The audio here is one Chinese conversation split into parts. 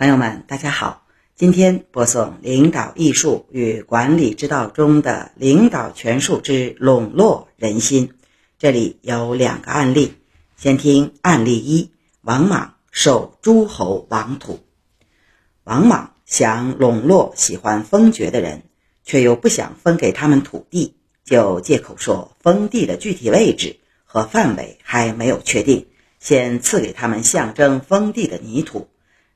朋友们，大家好。今天播送领导艺术与管理之道中的领导权术之笼络人心。这里有两个案例，先听案例一：王莽受诸侯王土。王莽想笼络喜欢封爵的人，却又不想分给他们土地，就借口说封地的具体位置和范围还没有确定，先赐给他们象征封地的泥土。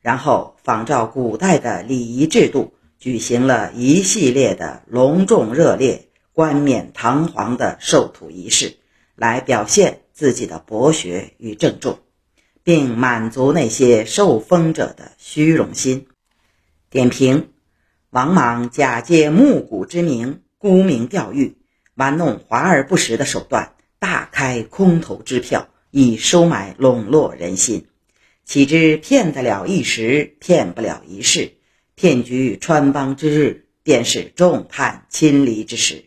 然后仿照古代的礼仪制度，举行了一系列的隆重热烈、冠冕堂皇的授土仪式，来表现自己的博学与郑重，并满足那些受封者的虚荣心。点评：王莽假借募谷之名，沽名钓誉，玩弄华而不实的手段，大开空头支票，以收买笼络人心。岂知骗得了一时，骗不了一世。骗局穿帮之日，便是众叛亲离之时。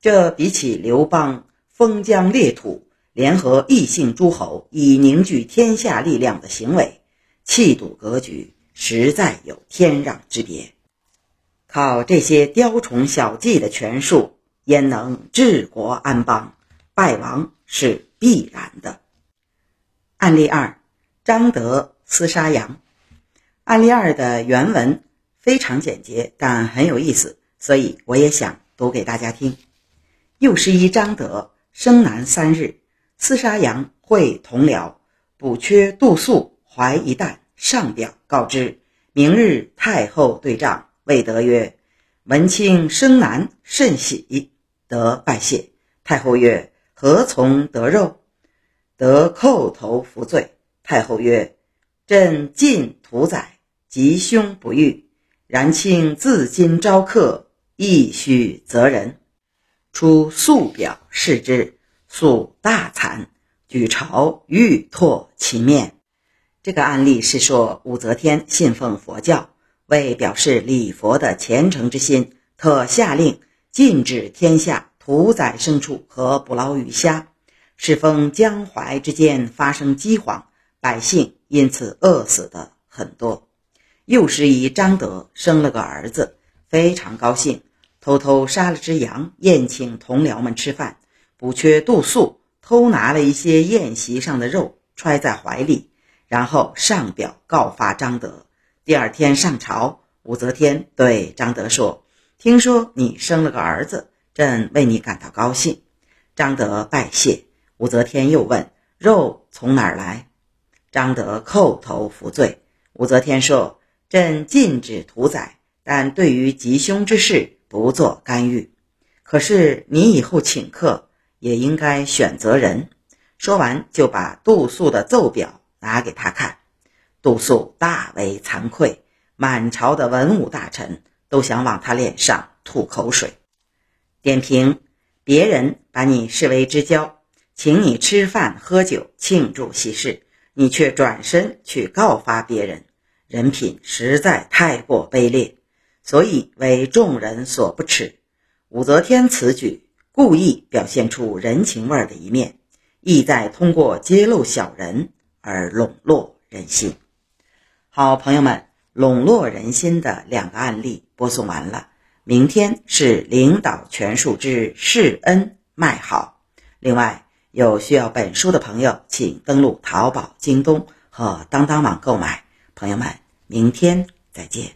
这比起刘邦封疆裂土，联合异姓诸侯以凝聚天下力量的行为，气度格局实在有天壤之别。靠这些雕虫小技的权术，焉能治国安邦？败亡是必然的。案例二。张德厮杀羊，案例二的原文非常简洁，但很有意思，所以我也想读给大家听。又是一张德生男三日，厮杀羊会同僚，补缺杜素怀一旦，上表告知，明日太后对账。魏德曰：“文卿生男甚喜，得拜谢。”太后曰：“何从得肉？”得叩头服罪。太后曰：“朕尽屠宰，吉凶不遇。然卿自今招客，亦须责人。”出素表示之，素大惭，举朝欲唾其面。这个案例是说武则天信奉佛教，为表示礼佛的虔诚之心，特下令禁止天下屠宰牲畜和捕捞鱼虾，适逢江淮之间发生饥荒。百姓因此饿死的很多。幼时以张德生了个儿子，非常高兴，偷偷杀了只羊宴请同僚们吃饭。补缺度素偷拿了一些宴席上的肉，揣在怀里，然后上表告发张德。第二天上朝，武则天对张德说：“听说你生了个儿子，朕为你感到高兴。”张德拜谢。武则天又问：“肉从哪儿来？”张德叩头服罪。武则天说：“朕禁止屠宰，但对于吉凶之事不做干预。可是你以后请客也应该选择人。”说完，就把杜素的奏表拿给他看。杜素大为惭愧，满朝的文武大臣都想往他脸上吐口水。点评：别人把你视为知交，请你吃饭喝酒庆祝喜事。你却转身去告发别人，人品实在太过卑劣，所以为众人所不齿。武则天此举故意表现出人情味的一面，意在通过揭露小人而笼络人心。好，朋友们，笼络人心的两个案例播送完了。明天是领导权术之示恩卖好。另外。有需要本书的朋友，请登录淘宝、京东和当当网购买。朋友们，明天再见。